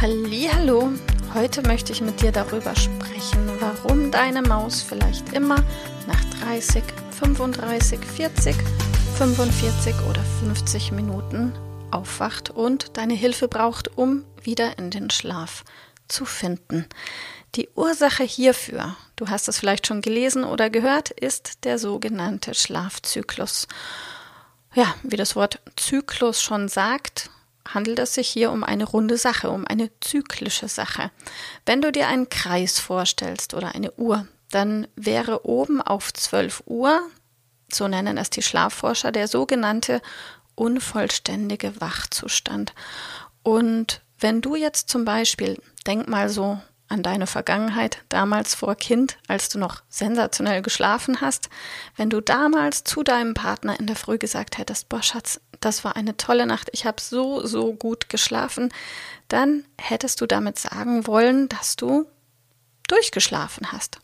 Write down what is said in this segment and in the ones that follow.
Hallo, heute möchte ich mit dir darüber sprechen, warum deine Maus vielleicht immer nach 30, 35, 40, 45 oder 50 Minuten aufwacht und deine Hilfe braucht, um wieder in den Schlaf zu finden. Die Ursache hierfür, du hast es vielleicht schon gelesen oder gehört, ist der sogenannte Schlafzyklus. Ja, wie das Wort Zyklus schon sagt, handelt es sich hier um eine runde Sache, um eine zyklische Sache. Wenn du dir einen Kreis vorstellst oder eine Uhr, dann wäre oben auf 12 Uhr, so nennen es die Schlafforscher, der sogenannte unvollständige Wachzustand. Und wenn du jetzt zum Beispiel, denk mal so an deine Vergangenheit, damals vor Kind, als du noch sensationell geschlafen hast, wenn du damals zu deinem Partner in der Früh gesagt hättest, boah Schatz, das war eine tolle Nacht, ich habe so, so gut geschlafen, dann hättest du damit sagen wollen, dass du durchgeschlafen hast.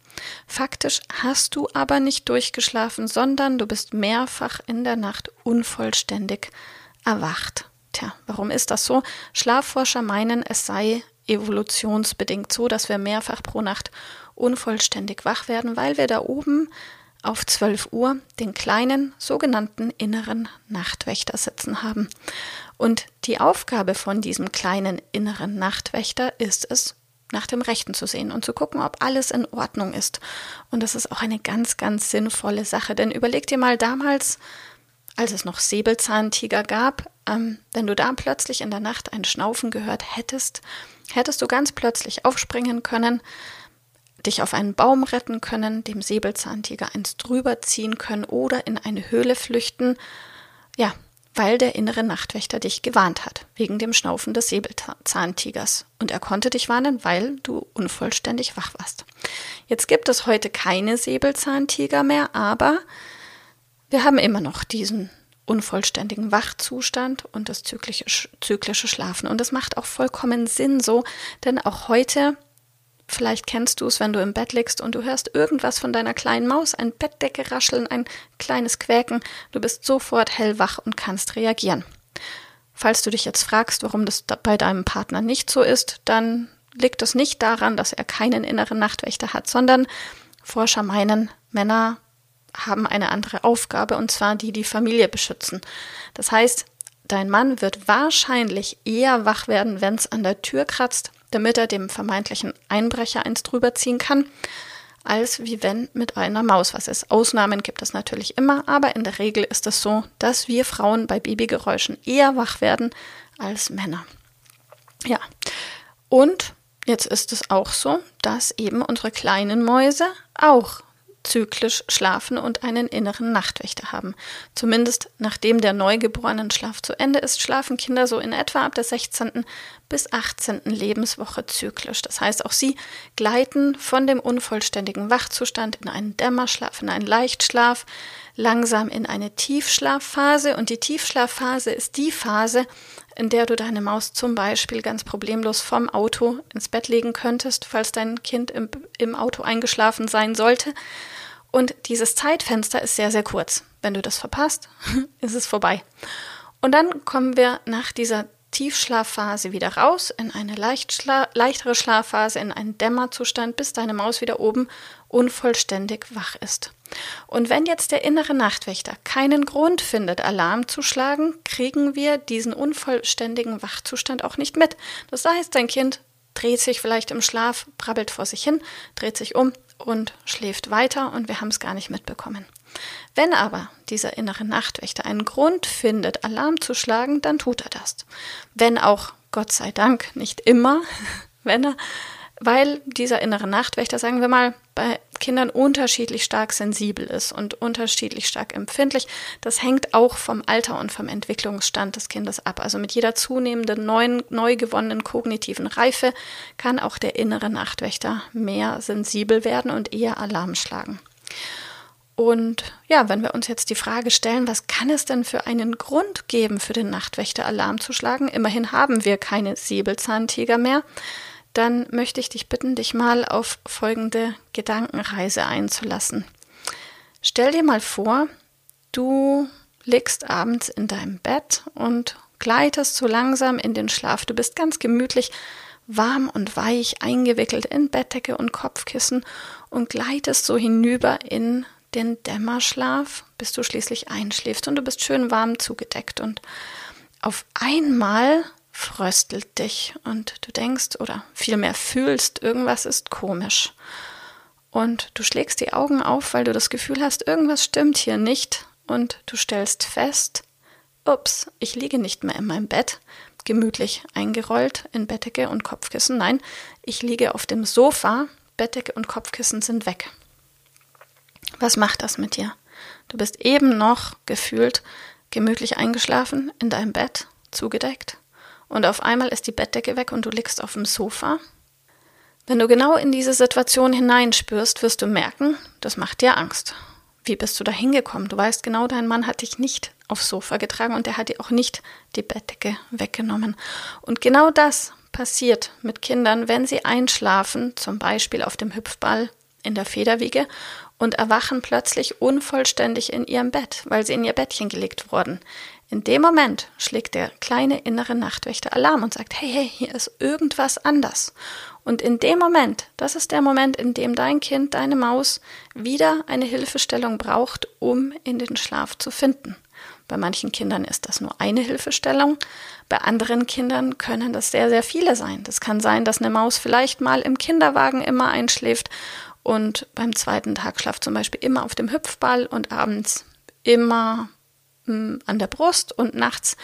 Faktisch hast du aber nicht durchgeschlafen, sondern du bist mehrfach in der Nacht unvollständig erwacht. Tja, warum ist das so? Schlafforscher meinen, es sei evolutionsbedingt so, dass wir mehrfach pro Nacht unvollständig wach werden, weil wir da oben auf 12 Uhr den kleinen sogenannten inneren Nachtwächter sitzen haben. Und die Aufgabe von diesem kleinen inneren Nachtwächter ist es, nach dem Rechten zu sehen und zu gucken, ob alles in Ordnung ist. Und das ist auch eine ganz, ganz sinnvolle Sache. Denn überleg dir mal damals, als es noch Säbelzahntiger gab, ähm, wenn du da plötzlich in der Nacht ein Schnaufen gehört hättest, hättest du ganz plötzlich aufspringen können, dich auf einen Baum retten können, dem Säbelzahntiger eins drüber ziehen können oder in eine Höhle flüchten, ja, weil der innere Nachtwächter dich gewarnt hat, wegen dem Schnaufen des Säbelzahntigers. Und er konnte dich warnen, weil du unvollständig wach warst. Jetzt gibt es heute keine Säbelzahntiger mehr, aber wir haben immer noch diesen unvollständigen Wachzustand und das zyklische, zyklische Schlafen. Und das macht auch vollkommen Sinn so, denn auch heute Vielleicht kennst du es, wenn du im Bett liegst und du hörst irgendwas von deiner kleinen Maus, ein Bettdecke rascheln, ein kleines Quäken. Du bist sofort hellwach und kannst reagieren. Falls du dich jetzt fragst, warum das bei deinem Partner nicht so ist, dann liegt es nicht daran, dass er keinen inneren Nachtwächter hat, sondern Forscher meinen, Männer haben eine andere Aufgabe und zwar die, die Familie beschützen. Das heißt, dein Mann wird wahrscheinlich eher wach werden, wenn es an der Tür kratzt, damit er dem vermeintlichen Einbrecher eins drüber ziehen kann, als wie wenn mit einer Maus was ist. Ausnahmen gibt es natürlich immer, aber in der Regel ist es so, dass wir Frauen bei Babygeräuschen eher wach werden als Männer. Ja, und jetzt ist es auch so, dass eben unsere kleinen Mäuse auch zyklisch schlafen und einen inneren Nachtwächter haben. Zumindest nachdem der neugeborenen Schlaf zu Ende ist, schlafen Kinder so in etwa ab der 16. bis 18. Lebenswoche zyklisch. Das heißt, auch sie gleiten von dem unvollständigen Wachzustand in einen Dämmerschlaf, in einen Leichtschlaf, langsam in eine Tiefschlafphase. Und die Tiefschlafphase ist die Phase, in der du deine Maus zum Beispiel ganz problemlos vom Auto ins Bett legen könntest, falls dein Kind im, im Auto eingeschlafen sein sollte. Und dieses Zeitfenster ist sehr, sehr kurz. Wenn du das verpasst, ist es vorbei. Und dann kommen wir nach dieser Tiefschlafphase wieder raus, in eine Leichtschla leichtere Schlafphase, in einen Dämmerzustand, bis deine Maus wieder oben unvollständig wach ist. Und wenn jetzt der innere Nachtwächter keinen Grund findet, Alarm zu schlagen, kriegen wir diesen unvollständigen Wachzustand auch nicht mit. Das heißt, dein Kind dreht sich vielleicht im Schlaf, brabbelt vor sich hin, dreht sich um und schläft weiter und wir haben es gar nicht mitbekommen. Wenn aber dieser innere Nachtwächter einen Grund findet, Alarm zu schlagen, dann tut er das. Wenn auch, Gott sei Dank, nicht immer, wenn er, weil dieser innere Nachtwächter, sagen wir mal, bei Kindern unterschiedlich stark sensibel ist und unterschiedlich stark empfindlich. Das hängt auch vom Alter und vom Entwicklungsstand des Kindes ab. Also mit jeder zunehmenden neuen, neu gewonnenen kognitiven Reife kann auch der innere Nachtwächter mehr sensibel werden und eher Alarm schlagen. Und ja, wenn wir uns jetzt die Frage stellen, was kann es denn für einen Grund geben, für den Nachtwächter Alarm zu schlagen? Immerhin haben wir keine Säbelzahntiger mehr. Dann möchte ich dich bitten, dich mal auf folgende Gedankenreise einzulassen. Stell dir mal vor, du liegst abends in deinem Bett und gleitest so langsam in den Schlaf. Du bist ganz gemütlich, warm und weich eingewickelt in Bettdecke und Kopfkissen und gleitest so hinüber in den Dämmerschlaf, bis du schließlich einschläfst und du bist schön warm zugedeckt und auf einmal fröstelt dich und du denkst oder vielmehr fühlst, irgendwas ist komisch. Und du schlägst die Augen auf, weil du das Gefühl hast, irgendwas stimmt hier nicht und du stellst fest, ups, ich liege nicht mehr in meinem Bett, gemütlich eingerollt in Bettdecke und Kopfkissen. Nein, ich liege auf dem Sofa, Bettdecke und Kopfkissen sind weg. Was macht das mit dir? Du bist eben noch gefühlt gemütlich eingeschlafen in deinem Bett, zugedeckt, und auf einmal ist die Bettdecke weg und du liegst auf dem Sofa. Wenn du genau in diese Situation hineinspürst, wirst du merken, das macht dir Angst. Wie bist du da hingekommen? Du weißt genau, dein Mann hat dich nicht aufs Sofa getragen und er hat dir auch nicht die Bettdecke weggenommen. Und genau das passiert mit Kindern, wenn sie einschlafen, zum Beispiel auf dem Hüpfball in der Federwiege und erwachen plötzlich unvollständig in ihrem Bett, weil sie in ihr Bettchen gelegt wurden. In dem Moment schlägt der kleine innere Nachtwächter Alarm und sagt, hey, hey, hier ist irgendwas anders. Und in dem Moment, das ist der Moment, in dem dein Kind, deine Maus wieder eine Hilfestellung braucht, um in den Schlaf zu finden. Bei manchen Kindern ist das nur eine Hilfestellung. Bei anderen Kindern können das sehr, sehr viele sein. Das kann sein, dass eine Maus vielleicht mal im Kinderwagen immer einschläft und beim zweiten Tagschlaf zum Beispiel immer auf dem Hüpfball und abends immer an der Brust und nachts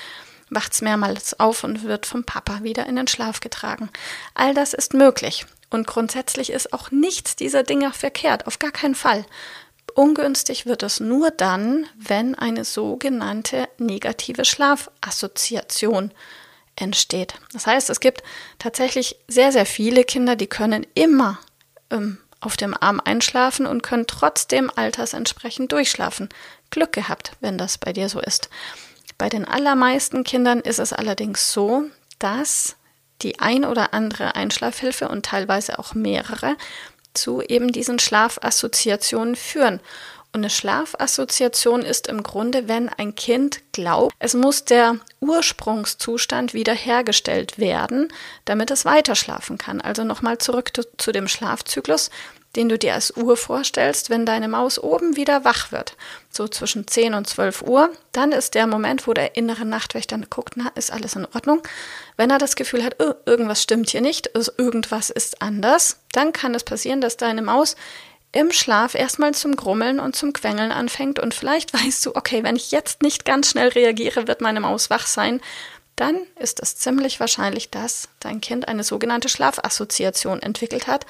wacht es mehrmals auf und wird vom Papa wieder in den Schlaf getragen. All das ist möglich. Und grundsätzlich ist auch nichts dieser Dinge verkehrt, auf gar keinen Fall. Ungünstig wird es nur dann, wenn eine sogenannte negative Schlafassoziation entsteht. Das heißt, es gibt tatsächlich sehr, sehr viele Kinder, die können immer ähm, auf dem Arm einschlafen und können trotzdem altersentsprechend durchschlafen. Glück gehabt, wenn das bei dir so ist. Bei den allermeisten Kindern ist es allerdings so, dass die ein oder andere Einschlafhilfe und teilweise auch mehrere zu eben diesen Schlafassoziationen führen. Und eine Schlafassoziation ist im Grunde, wenn ein Kind glaubt, es muss der Ursprungszustand wiederhergestellt werden, damit es weiter schlafen kann. Also nochmal zurück zu dem Schlafzyklus, den du dir als Uhr vorstellst, wenn deine Maus oben wieder wach wird, so zwischen 10 und 12 Uhr, dann ist der Moment, wo der innere Nachtwächter guckt, na, ist alles in Ordnung. Wenn er das Gefühl hat, oh, irgendwas stimmt hier nicht, irgendwas ist anders, dann kann es passieren, dass deine Maus im Schlaf erstmal zum Grummeln und zum Quengeln anfängt und vielleicht weißt du, okay, wenn ich jetzt nicht ganz schnell reagiere, wird meine Maus wach sein, dann ist es ziemlich wahrscheinlich, dass dein Kind eine sogenannte Schlafassoziation entwickelt hat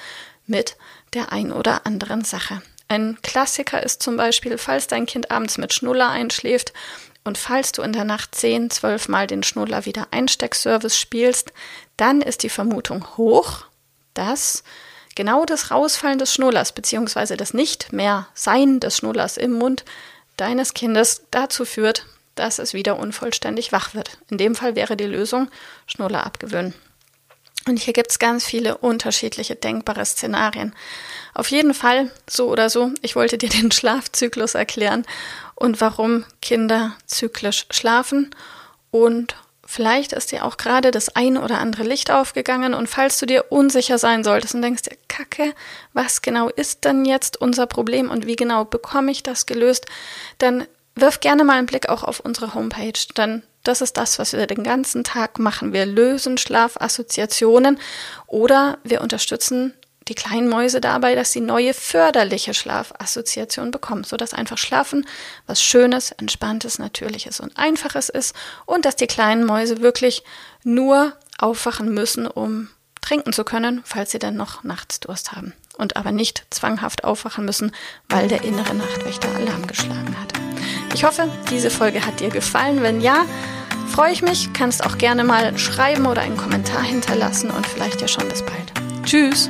mit der ein oder anderen Sache. Ein Klassiker ist zum Beispiel, falls dein Kind abends mit Schnuller einschläft und falls du in der Nacht 10, 12 Mal den Schnuller wieder Einsteckservice spielst, dann ist die Vermutung hoch, dass genau das Rausfallen des Schnullers bzw. das nicht mehr Sein des Schnullers im Mund deines Kindes dazu führt, dass es wieder unvollständig wach wird. In dem Fall wäre die Lösung Schnuller abgewöhnen. Und hier gibt es ganz viele unterschiedliche denkbare Szenarien. Auf jeden Fall, so oder so, ich wollte dir den Schlafzyklus erklären und warum Kinder zyklisch schlafen. Und Vielleicht ist dir auch gerade das eine oder andere Licht aufgegangen. Und falls du dir unsicher sein solltest und denkst dir, Kacke, was genau ist denn jetzt unser Problem und wie genau bekomme ich das gelöst, dann wirf gerne mal einen Blick auch auf unsere Homepage, denn das ist das, was wir den ganzen Tag machen. Wir lösen Schlafassoziationen oder wir unterstützen die kleinen Mäuse dabei, dass sie neue förderliche Schlafassoziationen bekommen, sodass einfach Schlafen was Schönes, Entspanntes, Natürliches und Einfaches ist und dass die kleinen Mäuse wirklich nur aufwachen müssen, um trinken zu können, falls sie dann noch nachts Durst haben. und aber nicht zwanghaft aufwachen müssen, weil der innere Nachtwächter Alarm geschlagen hat. Ich hoffe, diese Folge hat dir gefallen. Wenn ja, freue ich mich. Kannst auch gerne mal schreiben oder einen Kommentar hinterlassen und vielleicht ja schon bis bald. Tschüss!